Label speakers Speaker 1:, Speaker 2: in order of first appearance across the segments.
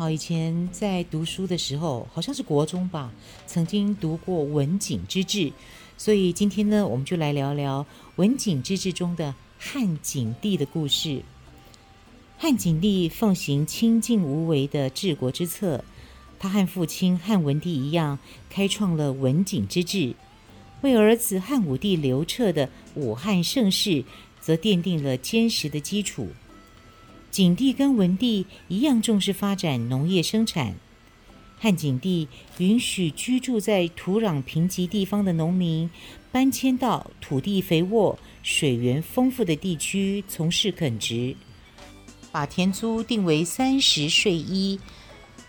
Speaker 1: 好，以前在读书的时候，好像是国中吧，曾经读过文景之治。所以今天呢，我们就来聊聊文景之治中的汉景帝的故事。汉景帝奉行清静无为的治国之策，他和父亲汉文帝一样，开创了文景之治，为儿子汉武帝刘彻的武汉盛世，则奠定了坚实的基础。景帝跟文帝一样重视发展农业生产。汉景帝允许居住在土壤贫瘠地方的农民搬迁到土地肥沃、水源丰富的地区从事垦殖，把田租定为三十税一，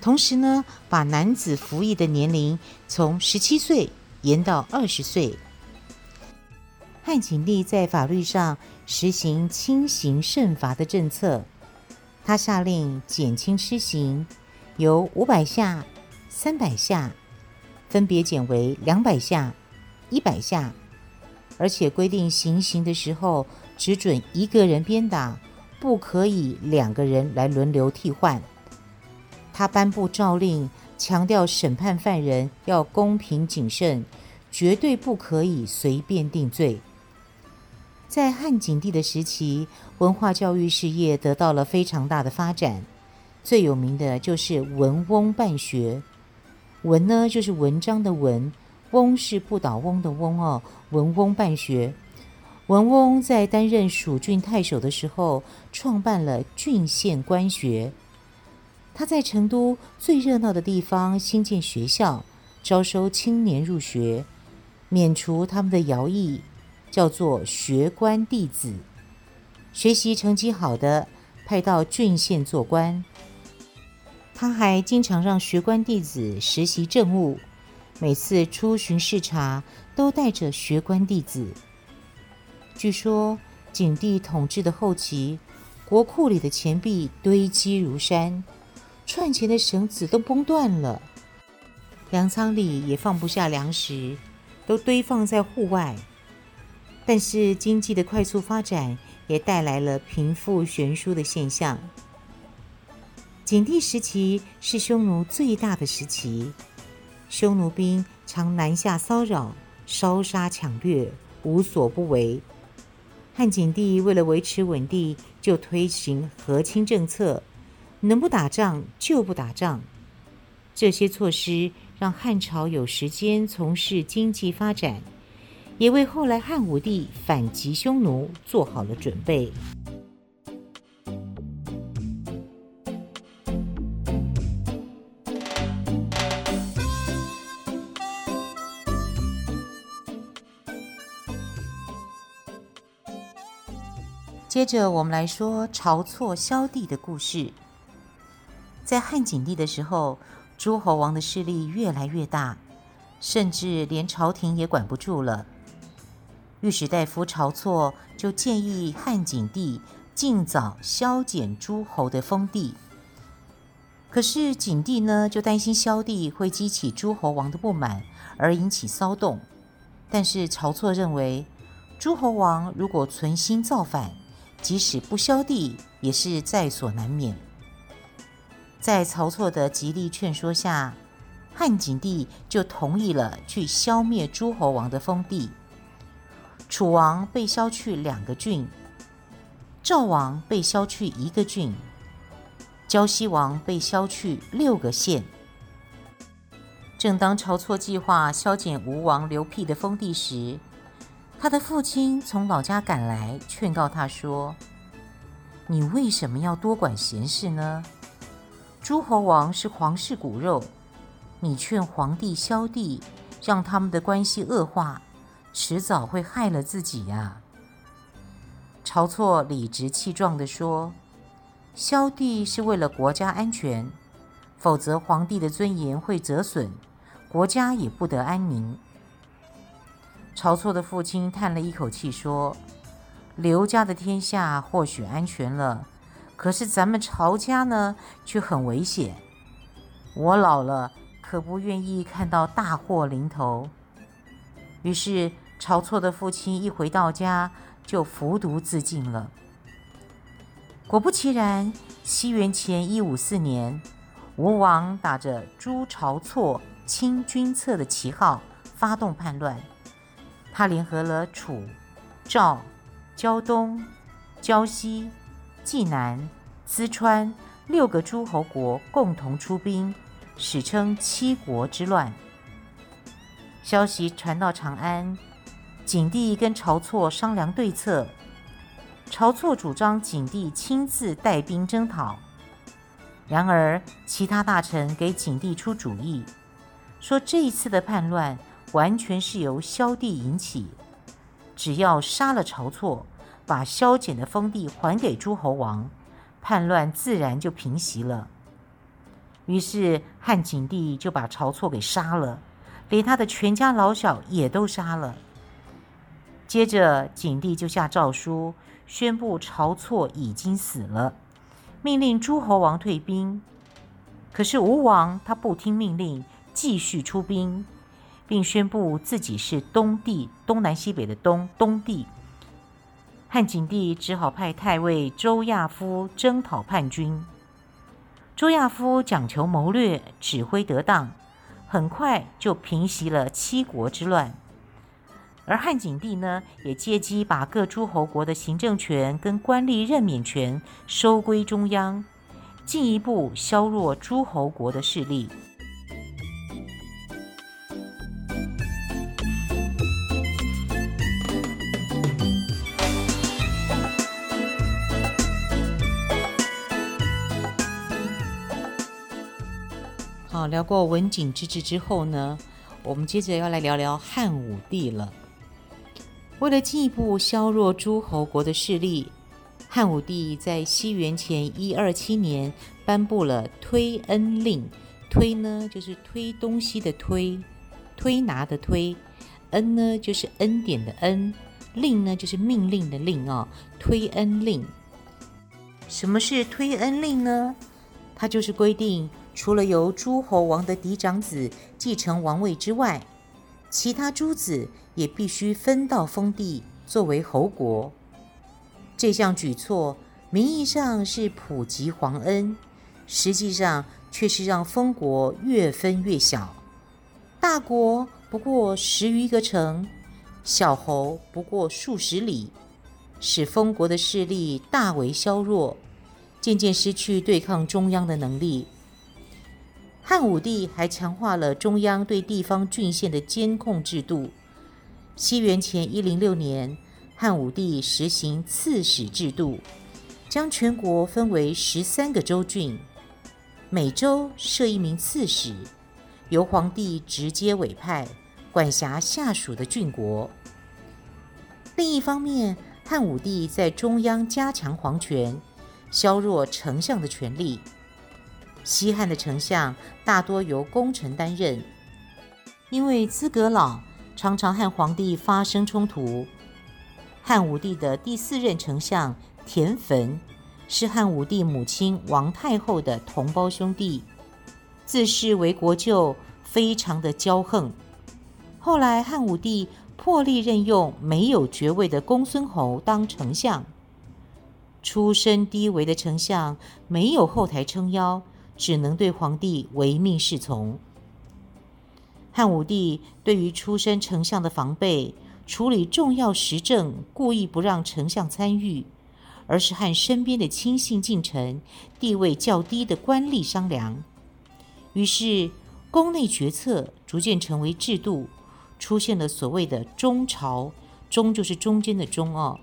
Speaker 1: 同时呢，把男子服役的年龄从十七岁延到二十岁。汉景帝在法律上实行轻刑慎罚的政策，他下令减轻笞刑，由五百下。三百下，分别减为两百下、一百下，而且规定行刑的时候只准一个人鞭打，不可以两个人来轮流替换。他颁布诏令，强调审判犯人要公平谨慎，绝对不可以随便定罪。在汉景帝的时期，文化教育事业得到了非常大的发展，最有名的就是文翁办学。文呢，就是文章的文；翁是不倒翁的翁哦。文翁办学，文翁在担任蜀郡太守的时候，创办了郡县官学。他在成都最热闹的地方兴建学校，招收青年入学，免除他们的徭役，叫做学官弟子。学习成绩好的，派到郡县做官。他还经常让学官弟子实习政务，每次出巡视察都带着学官弟子。据说景帝统治的后期，国库里的钱币堆积如山，串钱的绳子都崩断了，粮仓里也放不下粮食，都堆放在户外。但是经济的快速发展也带来了贫富悬殊的现象。景帝时期是匈奴最大的时期，匈奴兵常南下骚扰、烧杀抢掠，无所不为。汉景帝为了维持稳定，就推行和亲政策，能不打仗就不打仗。这些措施让汉朝有时间从事经济发展，也为后来汉武帝反击匈奴做好了准备。接着，我们来说晁错削地的故事。在汉景帝的时候，诸侯王的势力越来越大，甚至连朝廷也管不住了。御史大夫晁错就建议汉景帝尽早削减诸侯的封地。可是景帝呢，就担心削地会激起诸侯王的不满，而引起骚动。但是晁错认为，诸侯王如果存心造反，即使不削地，也是在所难免。在晁错的极力劝说下，汉景帝就同意了去消灭诸侯王的封地。楚王被削去两个郡，赵王被削去一个郡，胶西王被削去六个县。正当晁错计划削减吴王刘辟的封地时，他的父亲从老家赶来，劝告他说：“你为什么要多管闲事呢？诸侯王是皇室骨肉，你劝皇帝削地，让他们的关系恶化，迟早会害了自己呀。”晁错理直气壮地说：“削帝是为了国家安全，否则皇帝的尊严会折损，国家也不得安宁。晁错的父亲叹了一口气说：“刘家的天下或许安全了，可是咱们晁家呢，却很危险。我老了，可不愿意看到大祸临头。”于是，晁错的父亲一回到家，就服毒自尽了。果不其然，西元前一五四年，吴王打着诛晁错、清君侧的旗号发动叛乱。他联合了楚、赵、胶东、胶西、济南、淄川六个诸侯国共同出兵，史称七国之乱。消息传到长安，景帝跟晁错商量对策。晁错主张景帝亲自带兵征讨，然而其他大臣给景帝出主意，说这一次的叛乱完全是由萧帝引起，只要杀了晁错，把萧简的封地还给诸侯王，叛乱自然就平息了。于是汉景帝就把晁错给杀了，连他的全家老小也都杀了。接着景帝就下诏书。宣布晁错已经死了，命令诸侯王退兵。可是吴王他不听命令，继续出兵，并宣布自己是东帝，东南西北的东，东帝。汉景帝只好派太尉周亚夫征讨叛军。周亚夫讲求谋略，指挥得当，很快就平息了七国之乱。而汉景帝呢，也借机把各诸侯国的行政权跟官吏任免权收归中央，进一步削弱诸侯国的势力。聊过文景之治之后呢，我们接着要来聊聊汉武帝了。为了进一步削弱诸侯国的势力，汉武帝在西元前一二七年颁布了推恩令。推呢，就是推东西的推；推拿的推。恩呢，就是恩典的恩。令呢，就是命令的令啊、哦。推恩令。什么是推恩令呢？它就是规定，除了由诸侯王的嫡长子继承王位之外，其他诸子也必须分到封地作为侯国。这项举措名义上是普及皇恩，实际上却是让封国越分越小。大国不过十余个城，小侯不过数十里，使封国的势力大为削弱，渐渐失去对抗中央的能力。汉武帝还强化了中央对地方郡县的监控制度。西元前一零六年，汉武帝实行刺史制度，将全国分为十三个州郡，每州设一名刺史，由皇帝直接委派，管辖下属的郡国。另一方面，汉武帝在中央加强皇权，削弱丞相的权力。西汉的丞相大多由功臣担任，因为资格老，常常和皇帝发生冲突。汉武帝的第四任丞相田汾是汉武帝母亲王太后的同胞兄弟，自视为国舅，非常的骄横。后来汉武帝破例任用没有爵位的公孙侯当丞相，出身低微的丞相没有后台撑腰。只能对皇帝唯命是从。汉武帝对于出身丞相的防备，处理重要时政，故意不让丞相参与，而是和身边的亲信近臣、地位较低的官吏商量。于是，宫内决策逐渐成为制度，出现了所谓的中朝。中就是中间的中哦，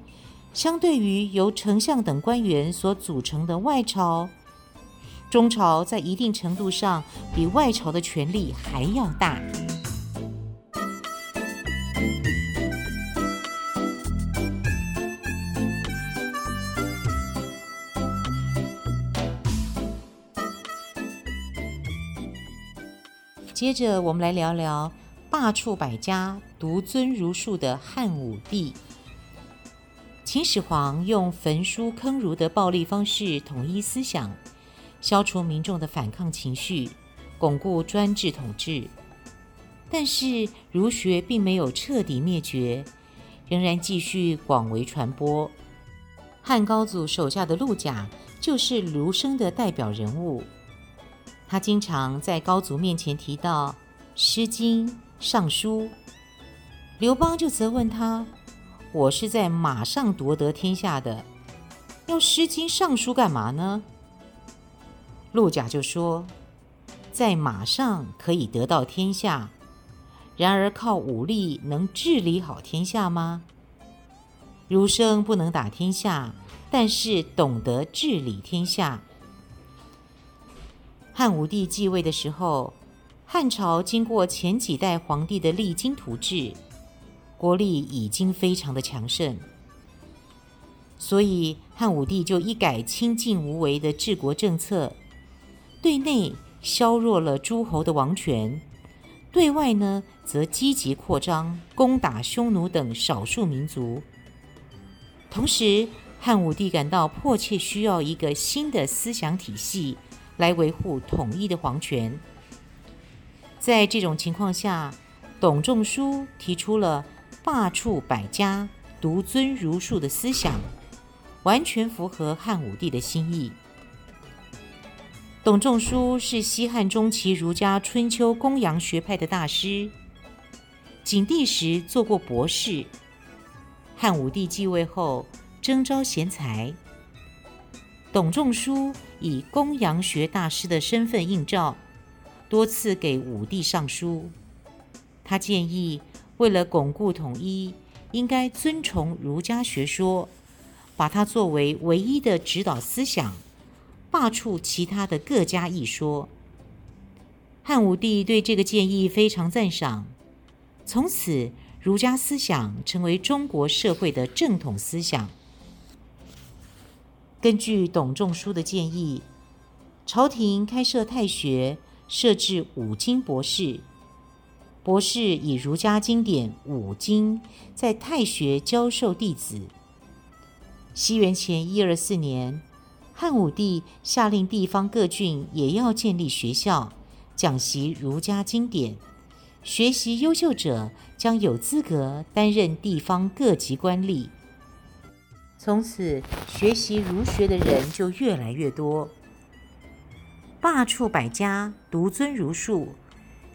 Speaker 1: 相对于由丞相等官员所组成的外朝。中朝在一定程度上比外朝的权力还要大。接着我们来聊聊罢黜百家、独尊儒术的汉武帝。秦始皇用焚书坑儒的暴力方式统一思想，消除民众的反抗情绪，巩固专制统治。但是儒学并没有彻底灭绝，仍然继续广为传播。汉高祖手下的陆贾就是儒生的代表人物，他经常在高祖面前提到《诗经》《尚书》。刘邦就责问他。我是在马上夺得天下的，要《诗经》《尚书》干嘛呢？陆贾就说：“在马上可以得到天下，然而靠武力能治理好天下吗？儒生不能打天下，但是懂得治理天下。”汉武帝继位的时候，汉朝经过前几代皇帝的励精图治。国力已经非常的强盛，所以汉武帝就一改清静无为的治国政策，对内削弱了诸侯的王权，对外呢则积极扩张，攻打匈奴等少数民族。同时，汉武帝感到迫切需要一个新的思想体系来维护统一的皇权。在这种情况下，董仲舒提出了。罢黜百家，独尊儒术的思想，完全符合汉武帝的心意。董仲舒是西汉中期儒家春秋公羊学派的大师，景帝时做过博士。汉武帝继位后，征召贤才，董仲舒以公羊学大师的身份应召，多次给武帝上书。他建议。为了巩固统一，应该尊崇儒家学说，把它作为唯一的指导思想，罢黜其他的各家异说。汉武帝对这个建议非常赞赏，从此儒家思想成为中国社会的正统思想。根据董仲舒的建议，朝廷开设太学，设置五经博士。博士以儒家经典五经在太学教授弟子。西元前一二四年，汉武帝下令地方各郡也要建立学校，讲习儒家经典。学习优秀者将有资格担任地方各级官吏。从此，学习儒学的人就越来越多。罢黜百家，独尊儒术。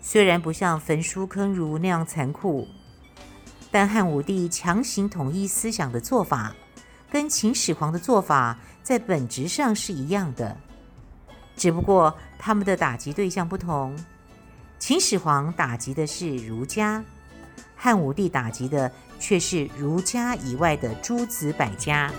Speaker 1: 虽然不像焚书坑儒那样残酷，但汉武帝强行统一思想的做法，跟秦始皇的做法在本质上是一样的，只不过他们的打击对象不同。秦始皇打击的是儒家，汉武帝打击的却是儒家以外的诸子百家。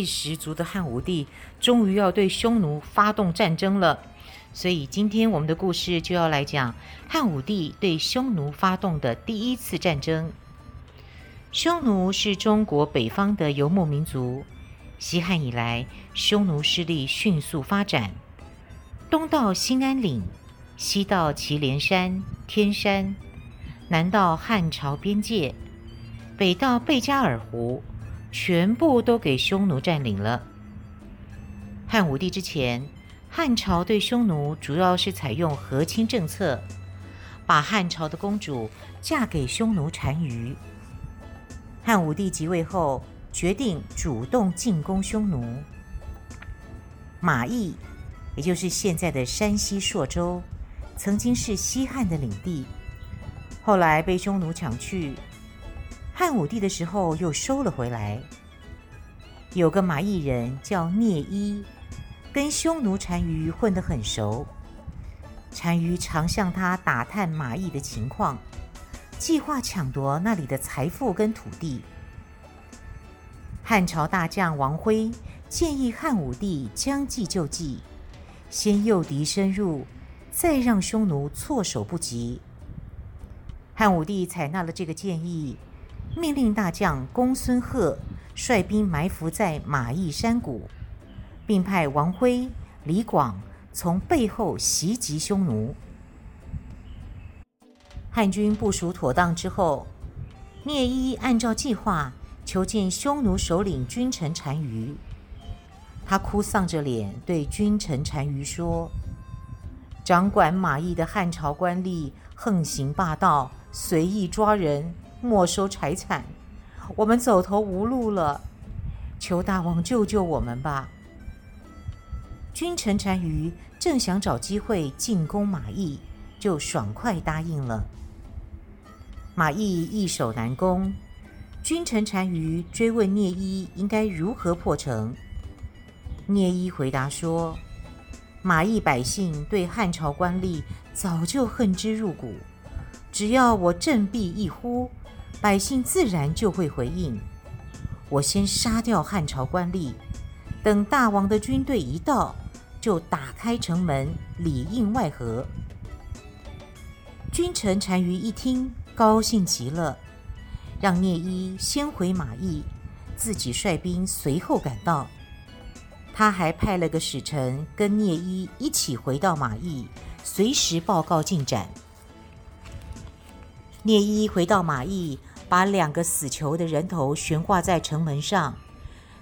Speaker 1: 气十足的汉武帝终于要对匈奴发动战争了，所以今天我们的故事就要来讲汉武帝对匈奴发动的第一次战争。匈奴是中国北方的游牧民族，西汉以来，匈奴势力迅速发展，东到兴安岭，西到祁连山、天山，南到汉朝边界，北到贝加尔湖。全部都给匈奴占领了。汉武帝之前，汉朝对匈奴主要是采用和亲政策，把汉朝的公主嫁给匈奴单于。汉武帝即位后，决定主动进攻匈奴。马邑，也就是现在的山西朔州，曾经是西汉的领地，后来被匈奴抢去。汉武帝的时候又收了回来。有个马邑人叫聂伊，跟匈奴单于混得很熟。单于常向他打探马邑的情况，计划抢夺那里的财富跟土地。汉朝大将王徽建议汉武帝将计就计，先诱敌深入，再让匈奴措手不及。汉武帝采纳了这个建议，命令大将公孙贺率兵埋伏在马邑山谷，并派王辉、李广从背后袭击匈奴。汉军部署妥当之后，聂伊按照计划求见匈奴首领君臣单于。他哭丧着脸对君臣单于说：“掌管马邑的汉朝官吏横行霸道，随意抓人，没收财产，我们走投无路了，求大王救救我们吧！”君臣单于正想找机会进攻马邑，就爽快答应了。马邑易守难攻，君臣单于追问聂伊应该如何破城。聂伊回答说：“马邑百姓对汉朝官吏早就恨之入骨，只要我振臂一呼，百姓自然就会回应。我先杀掉汉朝官吏，等大王的军队一到，就打开城门，里应外合。”君臣单于一听，高兴极了，让聂伊先回马邑，自己率兵随后赶到。他还派了个使臣跟聂伊一起回到马邑，随时报告进展。聂伊回到马邑，把两个死囚的人头悬挂在城门上，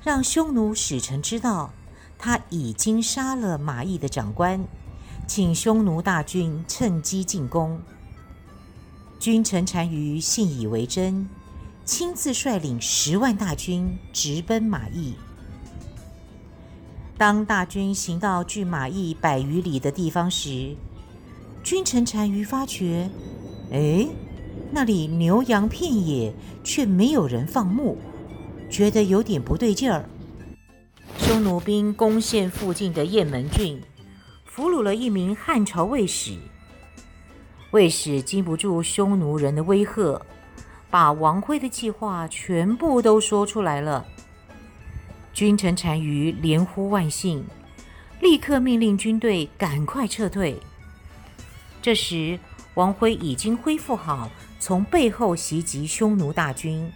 Speaker 1: 让匈奴使臣知道他已经杀了马邑的长官，请匈奴大军趁机进攻。君臣单于信以为真，亲自率领十万大军直奔马邑。当大军行到距马邑百余里的地方时，君臣单于发觉，哎，那里牛羊遍野，却没有人放牧，觉得有点不对劲儿。匈奴兵攻陷附近的雁门郡，俘虏了一名汉朝卫使。卫使经不住匈奴人的威吓，把王辉的计划全部都说出来了。君臣单于连呼万幸，立刻命令军队赶快撤退。这时，王辉已经恢复好，从背后袭击匈奴大军。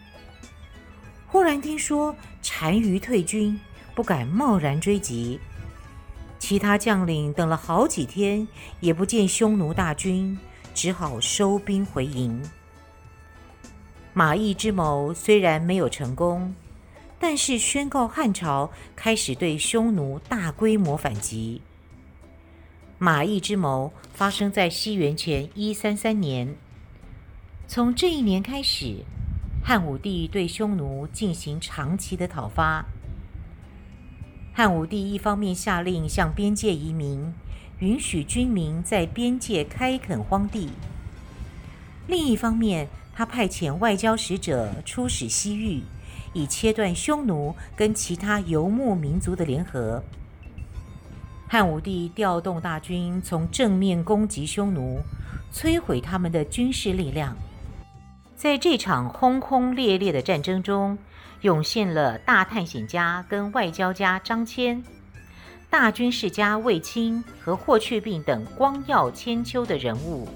Speaker 1: 忽然听说单于退军，不敢贸然追击。其他将领等了好几天，也不见匈奴大军，只好收兵回营。马邑之谋虽然没有成功。但是宣告汉朝开始对匈奴大规模反击。马邑之谋发生在西元前一三三年。从这一年开始，汉武帝对匈奴进行长期的讨伐。汉武帝一方面下令向边界移民，允许军民在边界开垦荒地；另一方面，他派遣外交使者出使西域。以切断匈奴跟其他游牧民族的联合。汉武帝调动大军从正面攻击匈奴，摧毁他们的军事力量。在这场轰轰烈烈的战争中，涌现了大探险家跟外交家张骞、大军事家卫青和霍去病等光耀千秋的人物。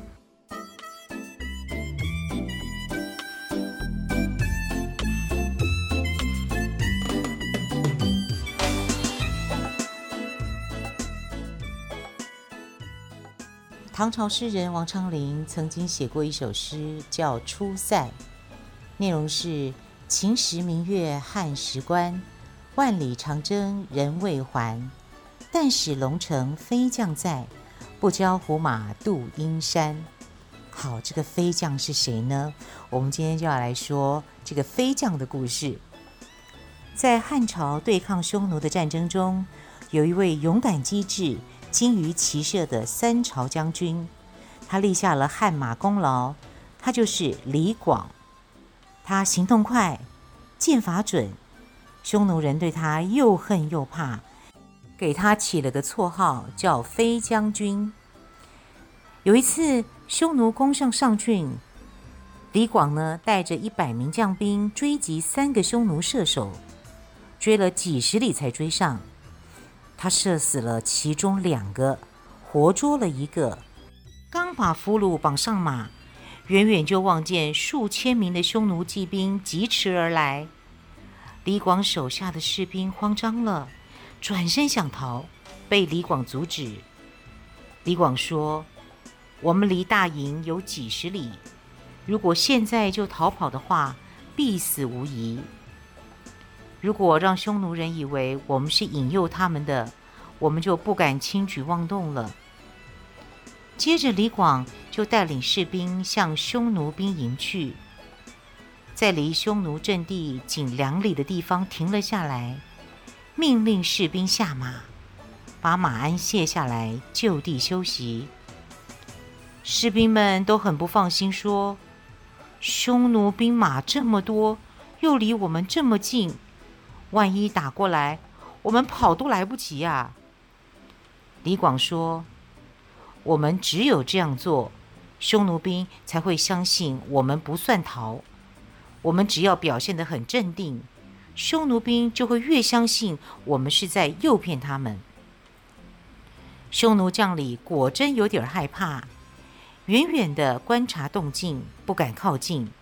Speaker 1: 唐朝诗人王昌龄曾经写过一首诗，叫《出塞》，内容是：“秦时明月汉时关，万里长征人未还。但使龙城飞将在，不教胡马度阴山。”好，这个飞将是谁呢？我们今天就要来说这个飞将的故事。在汉朝对抗匈奴的战争中，有一位勇敢机智。精于骑射的三朝将军，他立下了汗马功劳。他就是李广。他行动快，箭法准，匈奴人对他又恨又怕，给他起了个绰号叫飞将军。有一次，匈奴攻上上郡，李广呢带着一百名将兵追击三个匈奴射手，追了几十里才追上。他射死了其中两个，活捉了一个。刚把俘虏绑上马，远远就望见数千名的匈奴骑兵疾驰而来。李广手下的士兵慌张了，转身想逃，被李广阻止。李广说：“我们离大营有几十里，如果现在就逃跑的话，必死无疑。如果让匈奴人以为我们是引诱他们的，我们就不敢轻举妄动了。”接着，李广就带领士兵向匈奴兵营去。在离匈奴阵地仅两里的地方停了下来，命令士兵下马，把马鞍卸下来，就地休息。士兵们都很不放心，说：“匈奴兵马这么多，又离我们这么近，万一打过来，我们跑都来不及啊！”李广说：“我们只有这样做，匈奴兵才会相信我们不算逃。”我们只要表现得很镇定，匈奴兵就会越相信我们是在诱骗他们。匈奴将领果真有点害怕，远远的观察动静，不敢靠近。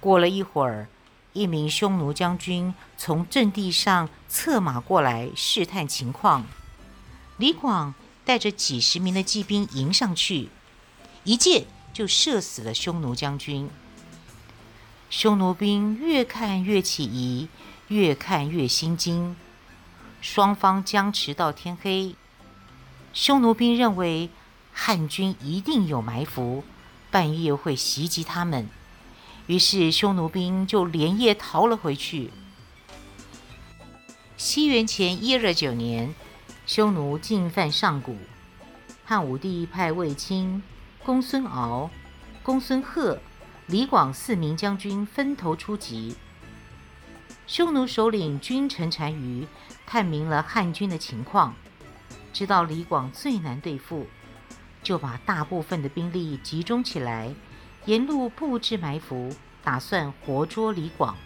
Speaker 1: 过了一会儿，一名匈奴将军从阵地上策马过来试探情况。李广带着几十名的骑兵迎上去，一箭就射死了匈奴将军。匈奴兵越看越起疑，越看越心惊。双方僵持到天黑。匈奴兵认为汉军一定有埋伏，半夜会袭击他们，于是匈奴兵就连夜逃了回去。西元前一二九年，匈奴进犯上谷，汉武帝派卫青、公孙敖、公孙贺。李广四名将军分头出击。匈奴首领君臣单于探明了汉军的情况，知道李广最难对付，就把大部分的兵力集中起来，沿路布置埋伏，打算活捉李广。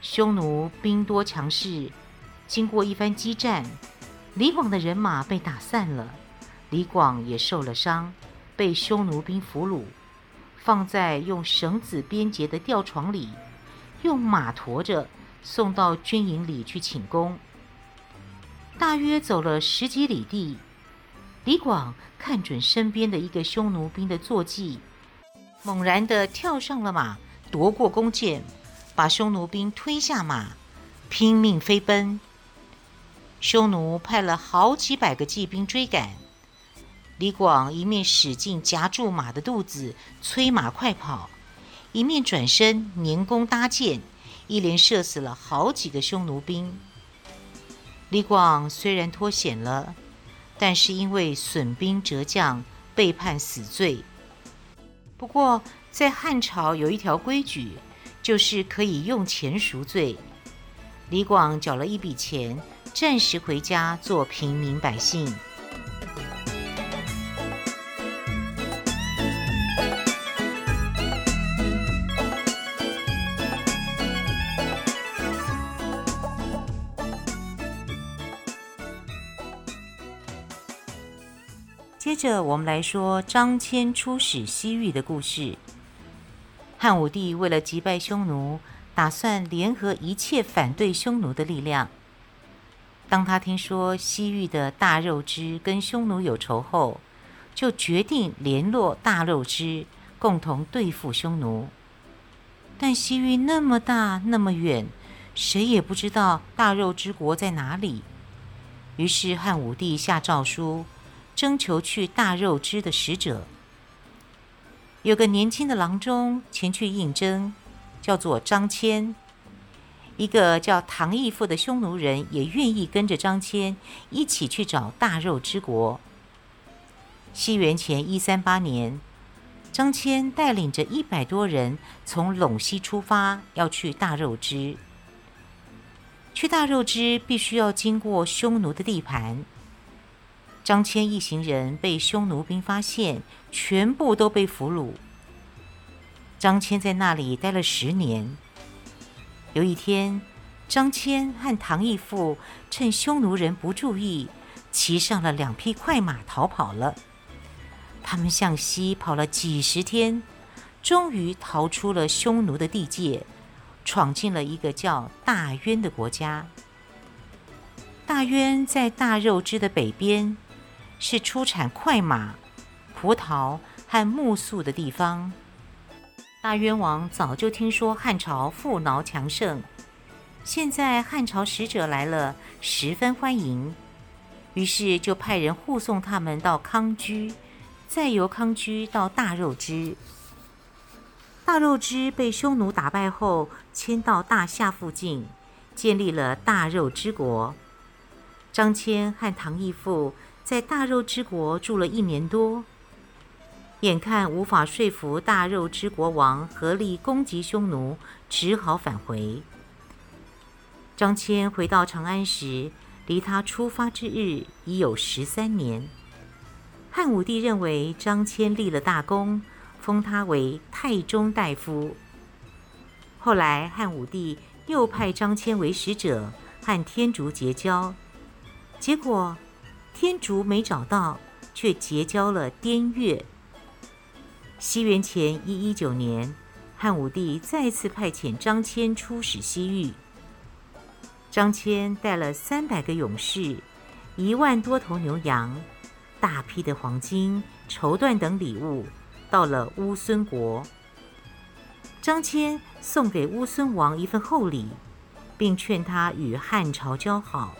Speaker 1: 匈奴兵多强势，经过一番激战，李广的人马被打散了，李广也受了伤，被匈奴兵俘虏。放在用绳子编结的吊床里，用马驮着送到军营里去请功。大约走了十几里地，李广看准身边的一个匈奴兵的坐骑，猛然地跳上了马，夺过弓箭，把匈奴兵推下马，拼命飞奔。匈奴派了好几百个骑兵追赶。李广一面使劲夹住马的肚子，催马快跑，一面转身拈弓搭箭，一连射死了好几个匈奴兵。李广虽然脱险了，但是因为损兵折将，被判死罪。不过在汉朝有一条规矩，就是可以用钱赎罪。李广缴了一笔钱，暂时回家做平民百姓。接着，我们来说张骞出使西域的故事。汉武帝为了击败匈奴，打算联合一切反对匈奴的力量。当他听说西域的大肉支跟匈奴有仇后，就决定联络大肉支，共同对付匈奴。但西域那么大，那么远，谁也不知道大肉之国在哪里。于是汉武帝下诏书。征求去大肉支的使者，有个年轻的郎中前去应征，叫做张骞。一个叫唐义父的匈奴人也愿意跟着张骞一起去找大肉之国。西元前一三八年，张骞带领着一百多人从陇西出发，要去大肉之。去大肉之必须要经过匈奴的地盘。张骞一行人被匈奴兵发现，全部都被俘虏。张骞在那里待了十年。有一天，张骞和唐义父趁匈奴人不注意，骑上了两匹快马逃跑了。他们向西跑了几十天，终于逃出了匈奴的地界，闯进了一个叫大宛的国家。大宛在大肉支的北边，是出产快马、葡萄和木粟的地方。大宛王早就听说汉朝富饶强盛，现在汉朝使者来了，十分欢迎，于是就派人护送他们到康居，再由康居到大肉支。大肉支被匈奴打败后，迁到大夏附近，建立了大肉支国。张骞和唐义父在大肉之国住了一年多。眼看无法说服大肉之国王合力攻击匈奴，只好返回。张骞回到长安时，离他出发之日已有十三年。汉武帝认为张骞立了大功，封他为太中大夫。后来汉武帝又派张骞为使者，和天竺结交，结果天竺没找到，却结交了滇越。西元前一一九年，汉武帝再次派遣张骞出使西域。张骞带了三百个勇士、一万多头牛羊、大批的黄金、绸缎等礼物，到了乌孙国。张骞送给乌孙王一份厚礼，并劝他与汉朝交好。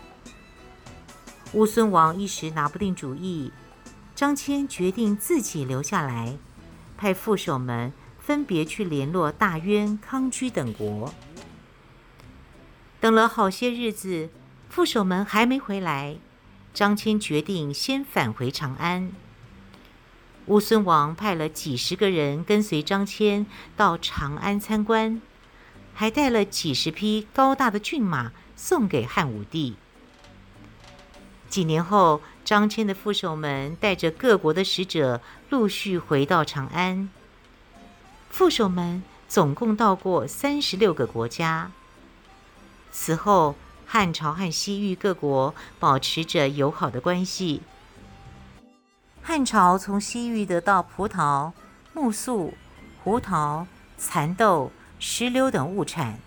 Speaker 1: 乌孙王一时拿不定主意，张骞决定自己留下来。派副手们分别去联络大宛、康居等国。等了好些日子，副手们还没回来，张骞决定先返回长安。乌孙王派了几十个人跟随张骞到长安参观，还带了几十匹高大的骏马送给汉武帝。几年后，张骞的副手们带着各国的使者陆续回到长安。副手们总共到过三十六个国家。此后，汉朝和西域各国保持着友好的关系。汉朝从西域得到葡萄、木粟、胡桃、蚕豆、石榴等物产；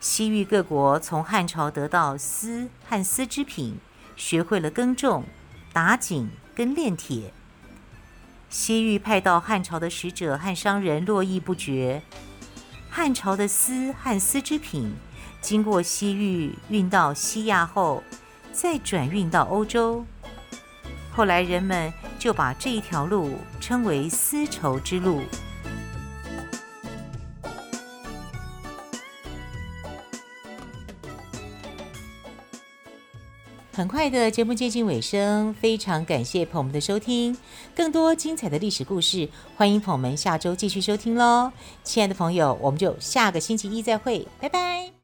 Speaker 1: 西域各国从汉朝得到丝和丝织品。学会了耕种、打井跟炼铁。西域派到汉朝的使者和商人络绎不绝。汉朝的丝和丝织品经过西域运到西亚后，再转运到欧洲。后来人们就把这一条路称为丝绸之路。很快的节目接近尾声，非常感谢朋友们的收听。更多精彩的历史故事，欢迎朋友们下周继续收听喽。亲爱的朋友，我们就下个星期一再会，拜拜。